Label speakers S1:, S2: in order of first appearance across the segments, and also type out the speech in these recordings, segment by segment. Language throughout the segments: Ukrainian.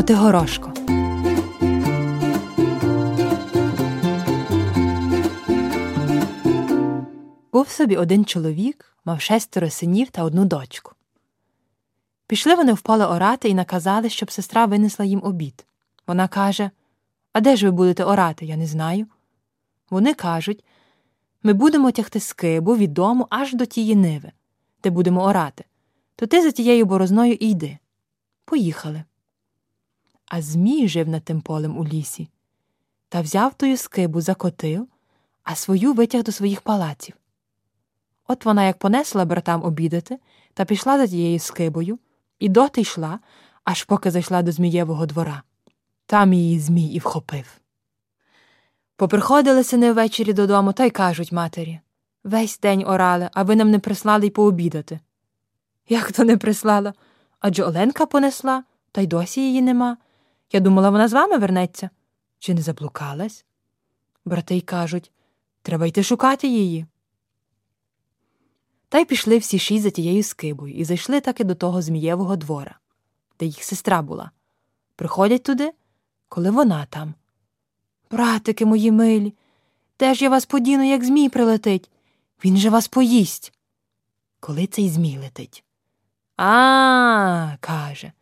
S1: Котигорошко. Був собі один чоловік, мав шестеро синів та одну дочку. Пішли вони в поле орати і наказали, щоб сестра винесла їм обід. Вона каже А де ж ви будете орати? Я не знаю. Вони кажуть ми будемо тягти скибу від дому аж до тієї ниви, де будемо орати. То ти за тією борозною і йди. Поїхали. А Змій жив над тим полем у лісі та взяв тую скибу, закотив, а свою витяг до своїх палаців. От вона як понесла братам обідати та пішла за тією скибою, і доти йшла, аж поки зайшла до Змієвого двора. Там її Змій і вхопив. Поприходили сини ввечері додому та й кажуть матері Весь день орали, а ви нам не прислали й пообідати. Як то не прислала? Адже Оленка понесла, та й досі її нема. Я думала, вона з вами вернеться. Чи не заблукалась? Брати й кажуть треба йти шукати її. Та й пішли всі шість за тією скибою і зайшли таки до того Змієвого двора, де їх сестра була. Приходять туди, коли вона там. Братики мої милі, де ж я вас подіну, як Змій прилетить? Він же вас поїсть. Коли цей Змій летить? А, каже.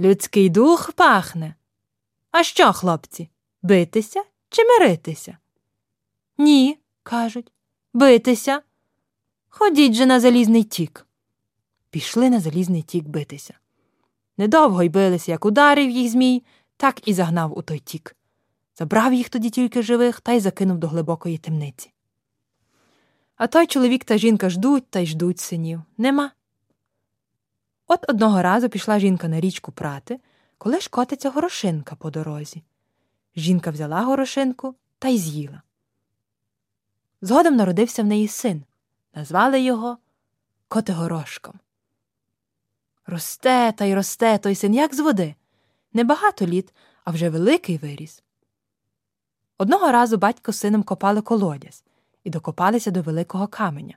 S1: Людський дух пахне. А що, хлопці, битися чи миритися? Ні, кажуть, битися. Ходіть же на залізний тік. Пішли на залізний тік битися. Недовго й билися, як ударив їх Змій, так і загнав у той тік. Забрав їх тоді тільки живих та й закинув до глибокої темниці. А той чоловік та жінка ждуть та й ждуть синів. Нема. От одного разу пішла жінка на річку прати, коли ж котиться горошинка по дорозі. Жінка взяла горошинку та й з'їла. Згодом народився в неї син. Назвали його Котигорошком. Росте та й росте той син, як з води. Небагато літ, а вже великий виріс. Одного разу батько з сином копали колодязь і докопалися до великого каменя.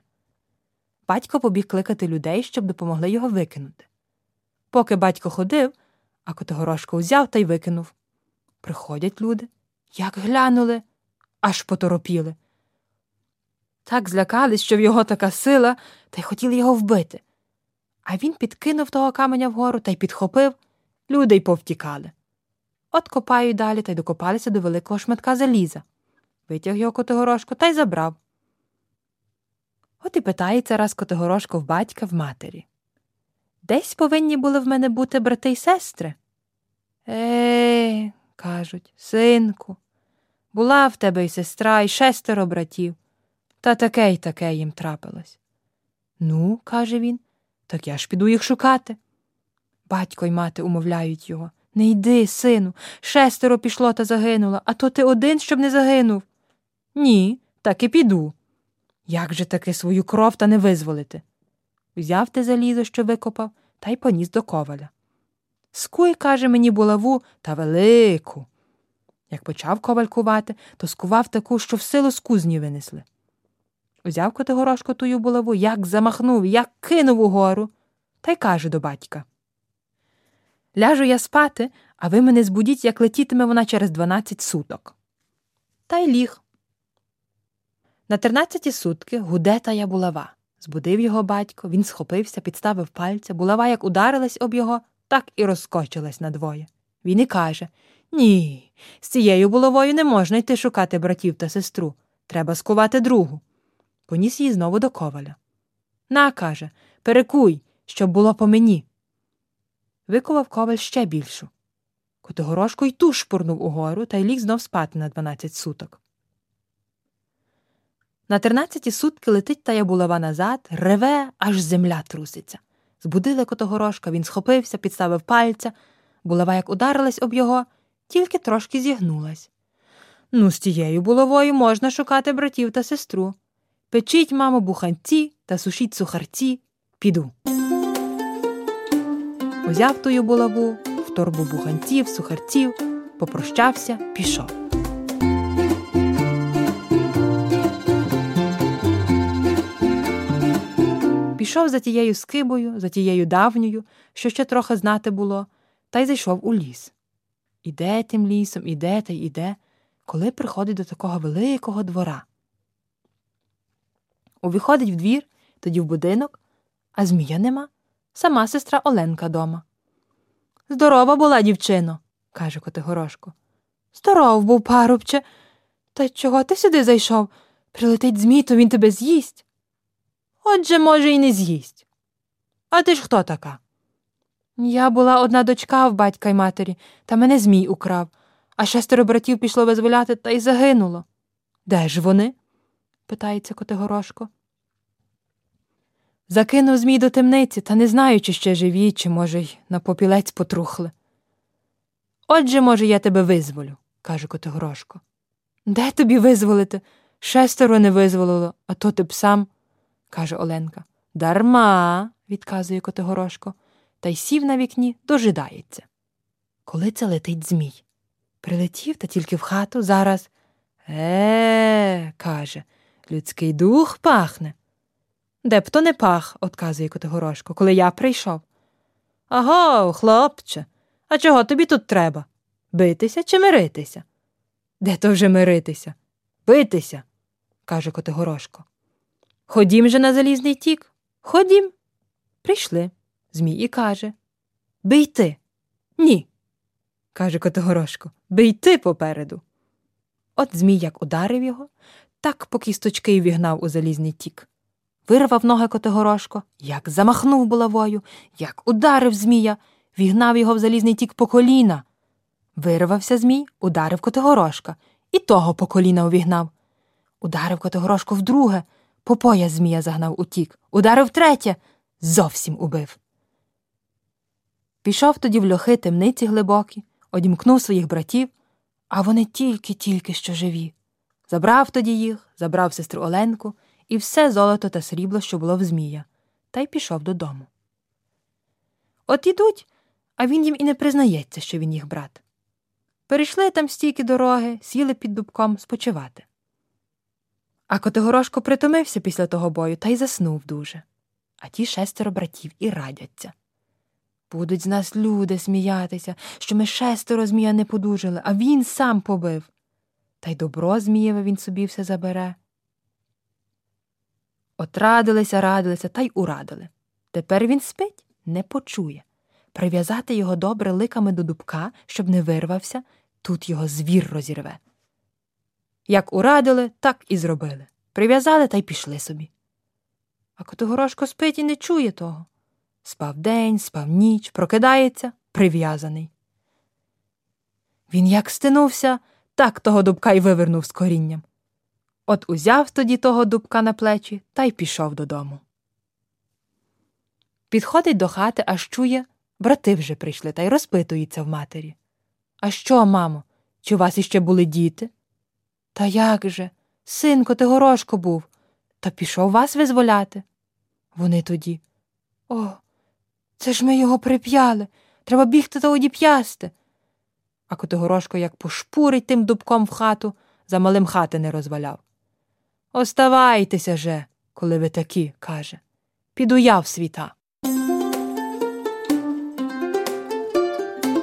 S1: Батько побіг кликати людей, щоб допомогли його викинути. Поки батько ходив, а Котигорошко взяв та й викинув. Приходять люди, як глянули, аж поторопіли. Так злякались, що в його така сила, та й хотіли його вбити. А він підкинув того каменя вгору та й підхопив, люди й повтікали. От копають далі та й докопалися до великого шматка заліза. Витяг його Котигорошко та й забрав. От і питається раз Котигорошко в батька в матері. Десь повинні були в мене бути брати й сестри. Е, кажуть, синку, була в тебе й сестра, і шестеро братів, та таке й таке їм трапилось. Ну, каже він, так я ж піду їх шукати. Батько й мати умовляють його. Не йди, сину, шестеро пішло та загинуло, а то ти один, щоб не загинув. Ні, так і піду. Як же таки свою кров та не визволити? Взяв те залізо, що викопав, та й поніс до коваля. Скуй, каже мені, булаву та велику. Як почав коваль кувати, то скував таку, що в силу з кузні винесли. Узяв Котигорошко тую булаву, як замахнув, як кинув угору, та й каже до батька Ляжу я спати, а ви мене збудіть, як летітиме вона через дванадцять суток. Та й ліг. На тринадцяті сутки гуде тая булава. Збудив його батько, він схопився, підставив пальця, булава як ударилась об його, так і розкочилась надвоє. Він і каже Ні, з цією булавою не можна йти шукати братів та сестру. Треба скувати другу. Поніс її знову до коваля. На, каже, перекуй, щоб було по мені. Викував коваль ще більшу. Котигорошко й ту шпурнув угору та й ліг знов спати на дванадцять суток. На тринадцяті сутки летить тая булава назад, реве, аж земля труситься. Збудили Котогорошка, він схопився, підставив пальця. Булава як ударилась об його, тільки трошки зігнулась. Ну, з тією булавою можна шукати братів та сестру. Печіть, мамо, буханці та сушіть сухарці, піду. Узяв тую булаву, в торбу буханців, сухарців, попрощався, пішов. Пішов за тією скибою, за тією давньою, що ще трохи знати було, та й зайшов у ліс. Іде тим лісом, іде та й іде, коли приходить до такого великого двора. Увіходить в двір, тоді в будинок, а Змія нема. Сама сестра Оленка дома. Здорова була, дівчино, каже Котигорошко. Здоров був, парубче. Та чого ти сюди зайшов? Прилетить Змій, то він тебе з'їсть. Отже, може, і не з'їсть. А ти ж хто така? Я була одна дочка в батька й матері, та мене Змій украв, а шестеро братів пішло визволяти та й загинуло. Де ж вони? питається Котигорошко. Закинув Змій до темниці, та не знаю, чи ще живі, чи, може, й на попілець потрухли. Отже, може, я тебе визволю, каже Котигорошко. Де тобі визволити? Шестеро не визволило, а то ти б сам, каже Оленка. Дарма, відказує Котигорошко, та й сів на вікні, дожидається. Коли це летить Змій? Прилетів та тільки в хату зараз. Е, каже, людський дух пахне. Де б то не пах, отказує Котигорошко, коли я прийшов. Аго, хлопче, а чого тобі тут треба? Битися чи миритися? Де то вже миритися? Битися, каже Котигорошко. Ходім же на залізний тік. Ходім. Прийшли. Змій і каже Бий ти. Ні. каже Котигорошко. Бий ти попереду. От Змій як ударив його, так по кісточки й вігнав у залізний тік. Вирвав ноги Котигорошко, як замахнув булавою, як ударив Змія, вігнав його в залізний тік по коліна. Вирвався Змій, ударив Котигорошка, і того по коліна увігнав. Ударив Котигорошко вдруге, по пояс Змія загнав утік, ударив третє, зовсім убив. Пішов тоді в льохи темниці глибокі, одімкнув своїх братів, а вони тільки-тільки що живі. Забрав тоді їх, забрав сестру Оленку і все золото та срібло, що було в Змія, та й пішов додому. От ідуть, а він їм і не признається, що він їх брат. Перейшли там стільки дороги, сіли під дубком спочивати. А Котигорошко притомився після того бою та й заснув дуже. А ті шестеро братів і радяться. Будуть з нас люди сміятися, що ми шестеро змія не подужали, а він сам побив. Та й добро Змієве він собі все забере. От радилися, радилися та й урадили. Тепер він спить, не почує. Прив'язати його добре ликами до дубка, щоб не вирвався, тут його звір розірве. Як урадили, так і зробили. Прив'язали та й пішли собі. А Котигорошко спить і не чує того. Спав день, спав ніч, прокидається, прив'язаний. Він як стинувся, так того дубка й вивернув з корінням. От узяв тоді того дубка на плечі та й пішов додому. Підходить до хати, аж чує, брати вже прийшли та й розпитується в матері. А що, мамо, чи у вас іще були діти? Та як же? Синко, ти горошко був, та пішов вас визволяти. Вони тоді. О, це ж ми його прип'яли. Треба бігти та одіп'ясти. А Котигорошко як пошпурить тим дубком в хату, за малим хати не розваляв. Оставайтеся же, коли ви такі, каже. Піду я в світа.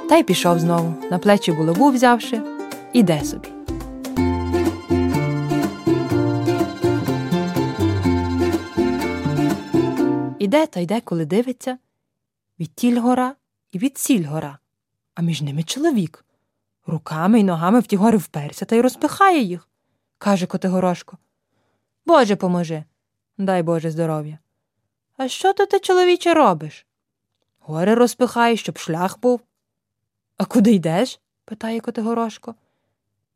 S1: Та й пішов знову, на плечі булаву взявши, іде собі. Іде та йде, коли дивиться відтіль гора і відсіль гора, а між ними чоловік. Руками й ногами в ті гори вперся та й розпихає їх, каже Котигорошко. Боже поможи, дай Боже здоров'я. А що то ти, чоловіче, робиш? Гори розпихаєш, щоб шлях був. А куди йдеш? питає Котигорошко.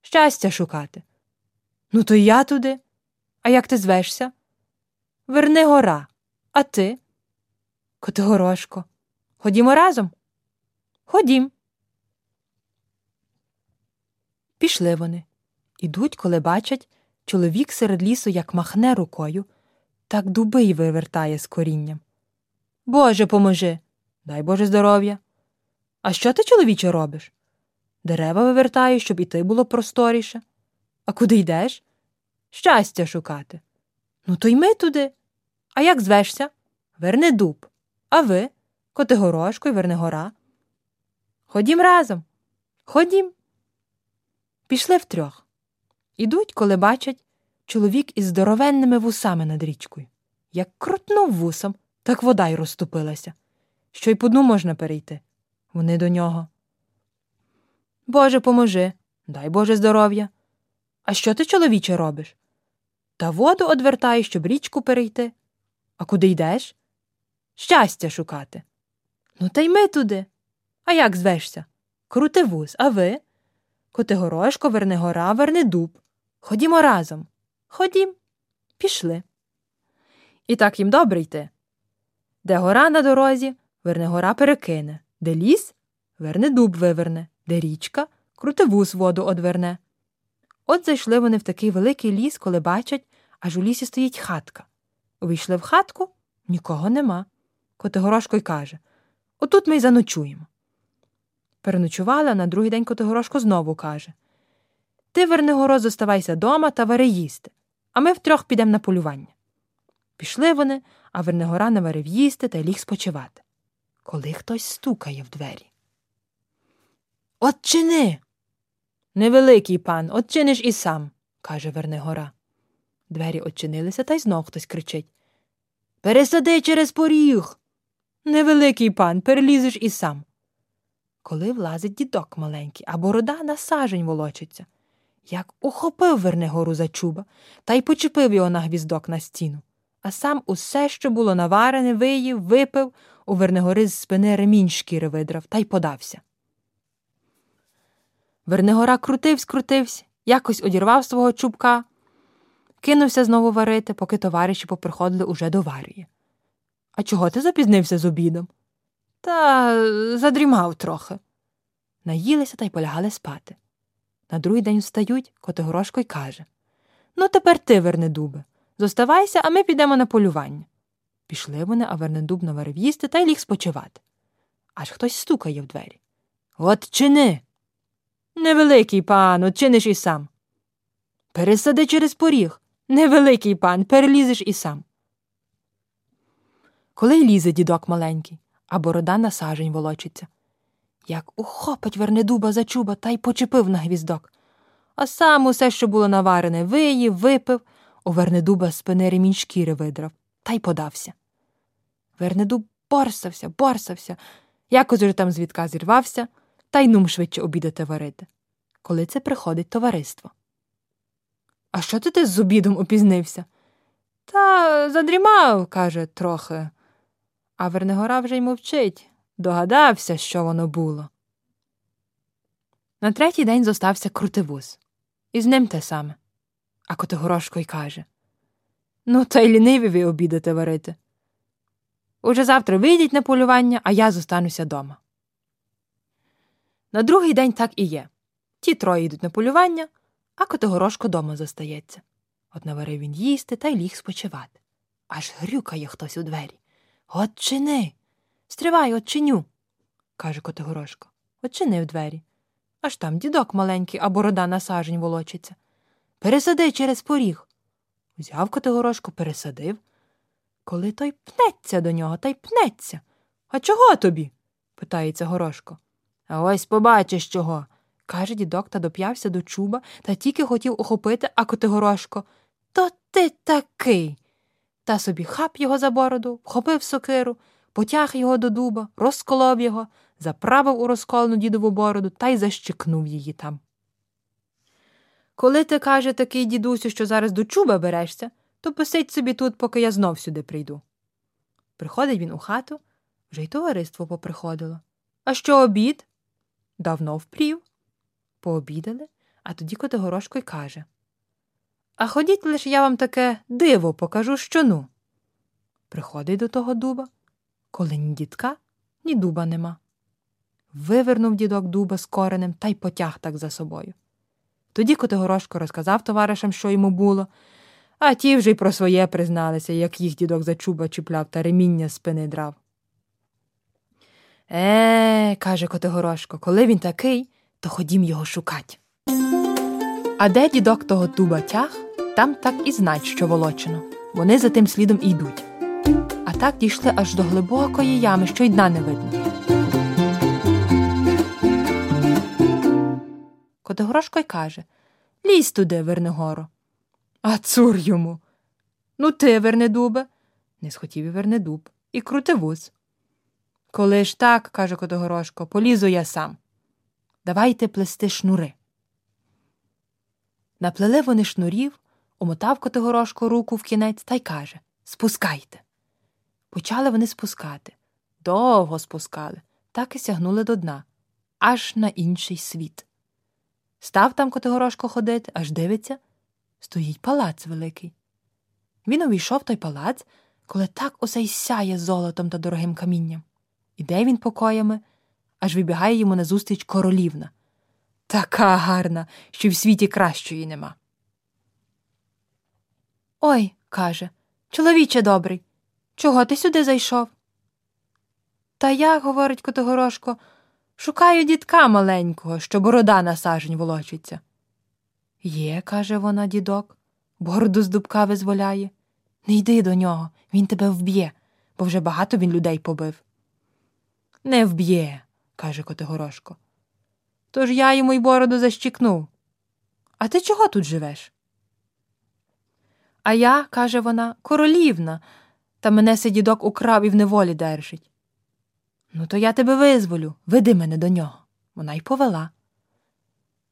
S1: Щастя шукати. Ну, то й я туди. А як ти звешся? Верни гора. А ти? Котигорошко. Ходімо разом? Ходім. Пішли вони. Ідуть, коли бачать, чоловік серед лісу як махне рукою, так дуби й вивертає з корінням. Боже, поможи, дай Боже здоров'я. А що ти, чоловіче, робиш? Дерева вивертаю, щоб і ти було просторіше. А куди йдеш? Щастя шукати. Ну, то й ми туди. А як звешся? Верне дуб. А ви? Котигорошко й Вернегора. Ходім разом. Ходім. Пішли втрьох. Ідуть, коли бачать чоловік із здоровенними вусами над річкою. Як крутнув вусом, так вода й розступилася. Що й по дну можна перейти. Вони до нього. Боже, поможи, дай Боже здоров'я. А що ти, чоловіче, робиш? Та воду одвертаю, щоб річку перейти. А куди йдеш? Щастя шукати. Ну, та й ми туди. А як звешся? Крути вуз, а ви? Котигорошко, верне гора, верне дуб. Ходімо разом. Ходім. Пішли. І так їм добре йти. Де гора на дорозі, верне гора перекине, де ліс, верне дуб виверне, де річка, крутивус воду одверне. От зайшли вони в такий великий ліс, коли бачать, аж у лісі стоїть хатка. Увійшли в хатку нікого нема. Котигорошко й каже Отут ми й заночуємо. Переночували, а на другий день Котигорошко знову каже Ти, Вернигоро, зоставайся дома та вари їсти, а ми втрьох підемо на полювання. Пішли вони, а Вернигора наварив їсти та ліг спочивати. Коли хтось стукає в двері. От чини. Невеликий пан, отчиниш і сам, каже Вернигора. Двері очинилися, та й знов хтось кричить Пересади через поріг. Невеликий пан, перелізеш і сам. Коли влазить дідок маленький, а борода на сажень волочиться, як ухопив Вернигору за чуба та й почепив його на гвіздок на стіну, а сам усе, що було наварене, виїв, випив, у Вернигори з спини ремінь шкіри видрав та й подався. Вернигора крутивсь, крутився, якось одірвав свого чубка, кинувся знову варити, поки товариші поприходили уже до варії. А чого ти запізнився з обідом? Та задрімав трохи. Наїлися та й полягали спати. На другий день встають, Котигорошко й каже Ну, тепер ти, Вернедубе, зоставайся, а ми підемо на полювання. Пішли вони, а Вернедуб наварив їсти та й ліг спочивати. Аж хтось стукає в двері. От чини. Невеликий пан, чиниш і сам. Пересади через поріг. Невеликий пан, перелізеш і сам. Коли лізе дідок маленький, а борода на сажень волочиться. Як ухопить Вернедуба за чуба та й почепив на гвіздок. А сам усе, що було наварене, виїв, випив, у Вернедуба з спини ремінь шкіри видрав та й подався. Вернедуб борсався, борсався, якось уже там звідка зірвався, та й нум швидше обідати варити. Коли це приходить товариство. А що ти з обідом опізнився? Та задрімав, каже, трохи. А Вернигора вже й мовчить, догадався, що воно було. На третій день зостався крутивуз. І з ним те саме. А Котигорошко й каже Ну, та й ліниві ви обідати варити. Уже завтра вийдіть на полювання, а я зостануся дома. На другий день так і є. Ті троє йдуть на полювання, а Котигорошко дома зостається. От наварив він їсти та й ліг спочивати. Аж грюкає хтось у двері. От чини. Стривай, отчиню, каже Котигорошко. Отчинив двері. Аж там дідок маленький, а борода на сажень волочиться. Пересади через поріг. Взяв Котигорошко, пересадив. Коли той пнеться до нього та й пнеться. А чого тобі? питається Горошко. А ось побачиш чого. Каже дідок та доп'явся до чуба та тільки хотів охопити, а Котигорошко. То ти такий. Та собі хап його за бороду, вхопив сокиру, потяг його до дуба, розколов його, заправив у розколену дідову бороду та й защикнув її там. Коли ти, каже, такий дідусю, що зараз до чуба берешся, то посидь собі тут, поки я знов сюди прийду. Приходить він у хату, вже й товариство поприходило. А що обід? Давно впрів. Пообідали, а тоді Котигорошко й каже А ходіть лише я вам таке диво покажу, що ну. Приходить до того дуба, коли ні дідка, ні дуба нема. Вивернув дідок дуба з коренем та й потяг так за собою. Тоді Котигорошко розказав товаришам, що йому було, а ті вже й про своє призналися, як їх дідок за чуба чіпляв та реміння з спини драв. Е, каже Котигорошко, коли він такий, то ходім його шукать. А де дідок того дуба тяг, там так і знать, що волочено. Вони за тим слідом і йдуть. А так дійшли аж до глибокої ями, що й дна не видно. Котигорошко й каже Лізь туди, Вернигоро. А цур йому. Ну, ти, Вернедубе, не схотів і Вернедуб, і крути вуз. Коли ж так, каже Котигорошко, полізу я сам. Давайте плести шнури. Наплели вони шнурів, умотав Котигорошко руку в кінець та й каже Спускайте. Почали вони спускати. Довго спускали, так і сягнули до дна, аж на інший світ. Став там Котигорошко ходити, аж дивиться, стоїть палац великий. Він увійшов той палац, коли так усе й сяє золотом та дорогим камінням. Іде він покоями, аж вибігає йому назустріч королівна. Така гарна, що в світі кращої нема. Ой, каже, чоловіче добрий, чого ти сюди зайшов? Та я, говорить Котигорошко, шукаю дітка маленького, що борода на сажень волочиться. Є, каже вона, дідок, бороду з дубка визволяє. Не йди до нього, він тебе вб'є, бо вже багато він людей побив. Не вб'є, каже Котигорошко. Тож я йому й бороду защікнув. А ти чого тут живеш? А я, каже вона, королівна, та мене сей дідок украв і в неволі держить. Ну, то я тебе визволю, веди мене до нього. Вона й повела.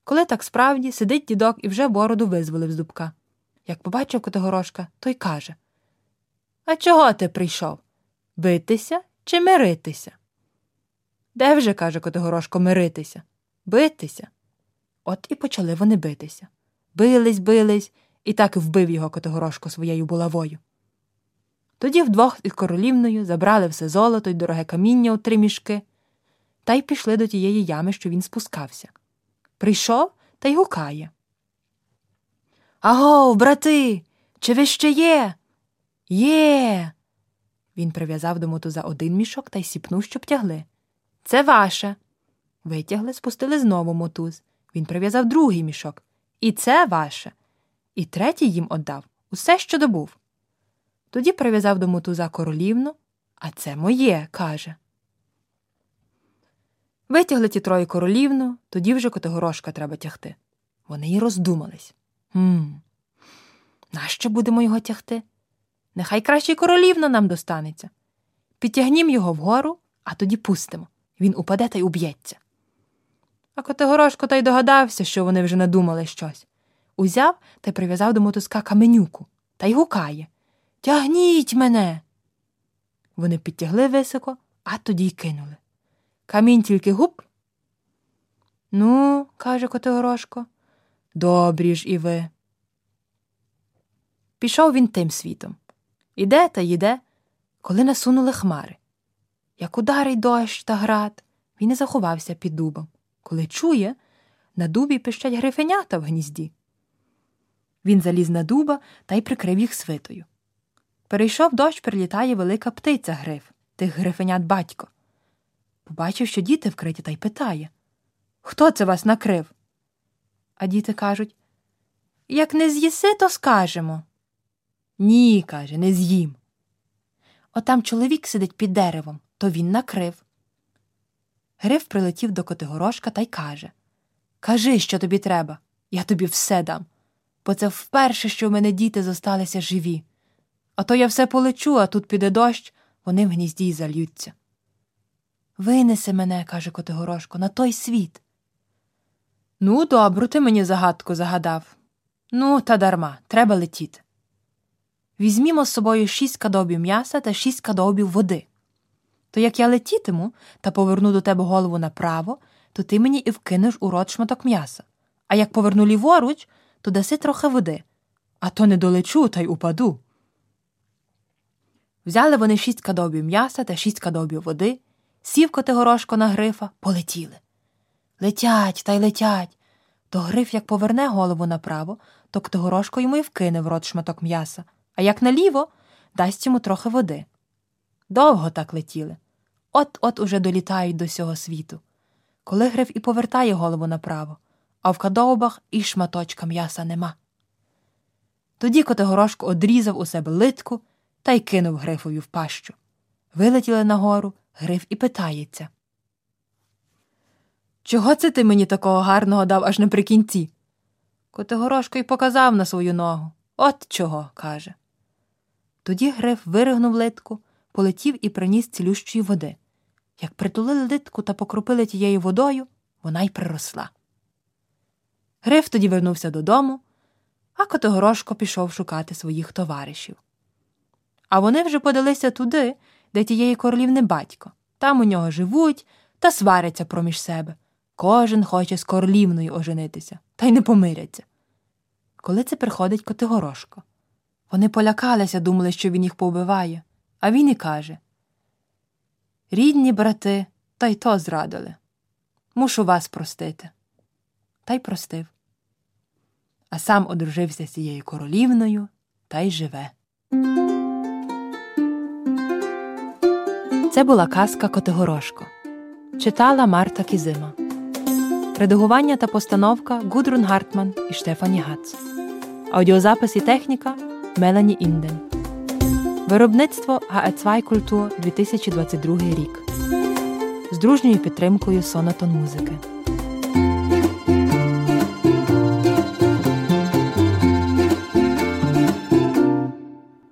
S1: Коли так справді сидить дідок і вже бороду визволив з дубка. Як побачив Котигорошка, той каже А чого ти прийшов? Битися чи миритися? Де вже, каже Котигорошко, миритися? Битися. От і почали вони битися. Бились, бились, і так і вбив його Котигорошко своєю булавою. Тоді вдвох із королівною забрали все золото й дороге каміння у три мішки, та й пішли до тієї ями, що він спускався. Прийшов та й гукає. Агов, брати, чи ви ще є? Є. Він прив'язав до мотуза один мішок та й сіпнув, щоб тягли. Це ваше. Витягли, спустили знову мотуз. Він прив'язав другий мішок. І це ваше. І третій їм отдав усе, що добув. Тоді прив'язав до мотуза королівну, а це моє, каже. Витягли ті троє королівну, тоді вже Котигорошка треба тягти. Вони й роздумались. Гм, нащо будемо його тягти? Нехай краще королівна нам достанеться. Підтягнім його вгору, а тоді пустимо. Він упаде та й уб'ється. А Котигорошко та й догадався, що вони вже надумали щось. Узяв та й прив'язав до мотузка каменюку та й гукає Тягніть мене. Вони підтягли високо, а тоді й кинули. Камінь тільки гуп. Ну, каже Котигорошко, добрі ж і ви. Пішов він тим світом. Іде та йде, коли насунули хмари. Як ударить дощ та град, він і заховався під дубом. Коли чує, на дубі пищать грифенята в гнізді. Він заліз на дуба та й прикрив їх свитою. Перейшов дощ, прилітає велика птиця гриф, тих грифенят батько. Побачив, що діти вкриті, та й питає Хто це вас накрив? А діти кажуть Як не з'їси, то скажемо. Ні, каже, не з'їм. Отам чоловік сидить під деревом, то він накрив. Гриф прилетів до Котигорошка та й каже Кажи, що тобі треба, я тобі все дам, бо це вперше, що в мене діти зосталися живі. А то я все полечу, а тут піде дощ, вони в гнізді й зальються. Винеси мене, каже Котигорошко, на той світ. Ну, добру, ти мені загадку загадав. Ну, та дарма, треба летіти. Візьмімо з собою шість кадобів м'яса та шість кадобів води. То як я летітиму та поверну до тебе голову направо, то ти мені і вкинеш у рот шматок м'яса. А як поверну ліворуч, то даси трохи води, а то не долечу та й упаду. Взяли вони шість кадобів м'яса та шість кадобів води, сів Котигорошко на грифа, полетіли. Летять та й летять. То гриф, як поверне голову направо, то Котигорошко йому й вкине в рот шматок м'яса, а як наліво, дасть йому трохи води. Довго так летіли. От от уже долітають до сього світу. Коли гриф і повертає голову направо, а в кадовбах і шматочка м'яса нема. Тоді Котигорошко одрізав у себе литку та й кинув грифові в пащу. Вилетіли нагору, гриф і питається. Чого це ти мені такого гарного дав аж наприкінці? Котигорошко й показав на свою ногу. От чого, каже. Тоді Гриф виригнув литку, полетів і приніс цілющої води. Як притулили литку та покропили тією водою, вона й приросла. Гриф тоді вернувся додому, а Котигорошко пішов шукати своїх товаришів. А вони вже подалися туди, де тієї королівни батько. Там у нього живуть та сваряться проміж себе. Кожен хоче з королівною оженитися, та й не помиряться. Коли це приходить Котигорошко. Вони полякалися, думали, що він їх повбиває, а він і каже Рідні брати, та й то зрадили. Мушу вас простити. Та й простив. А сам одружився з цією королівною та й живе. Це була казка Котигорошко. Читала Марта Кізима. Редагування та постановка Гудрун Гартман і ШтефаніГац. Аудіозапис і техніка Мелані Інден. Виробництво ГАЕ2 Культур 2022 рік. З дружньою підтримкою Сонатон музики.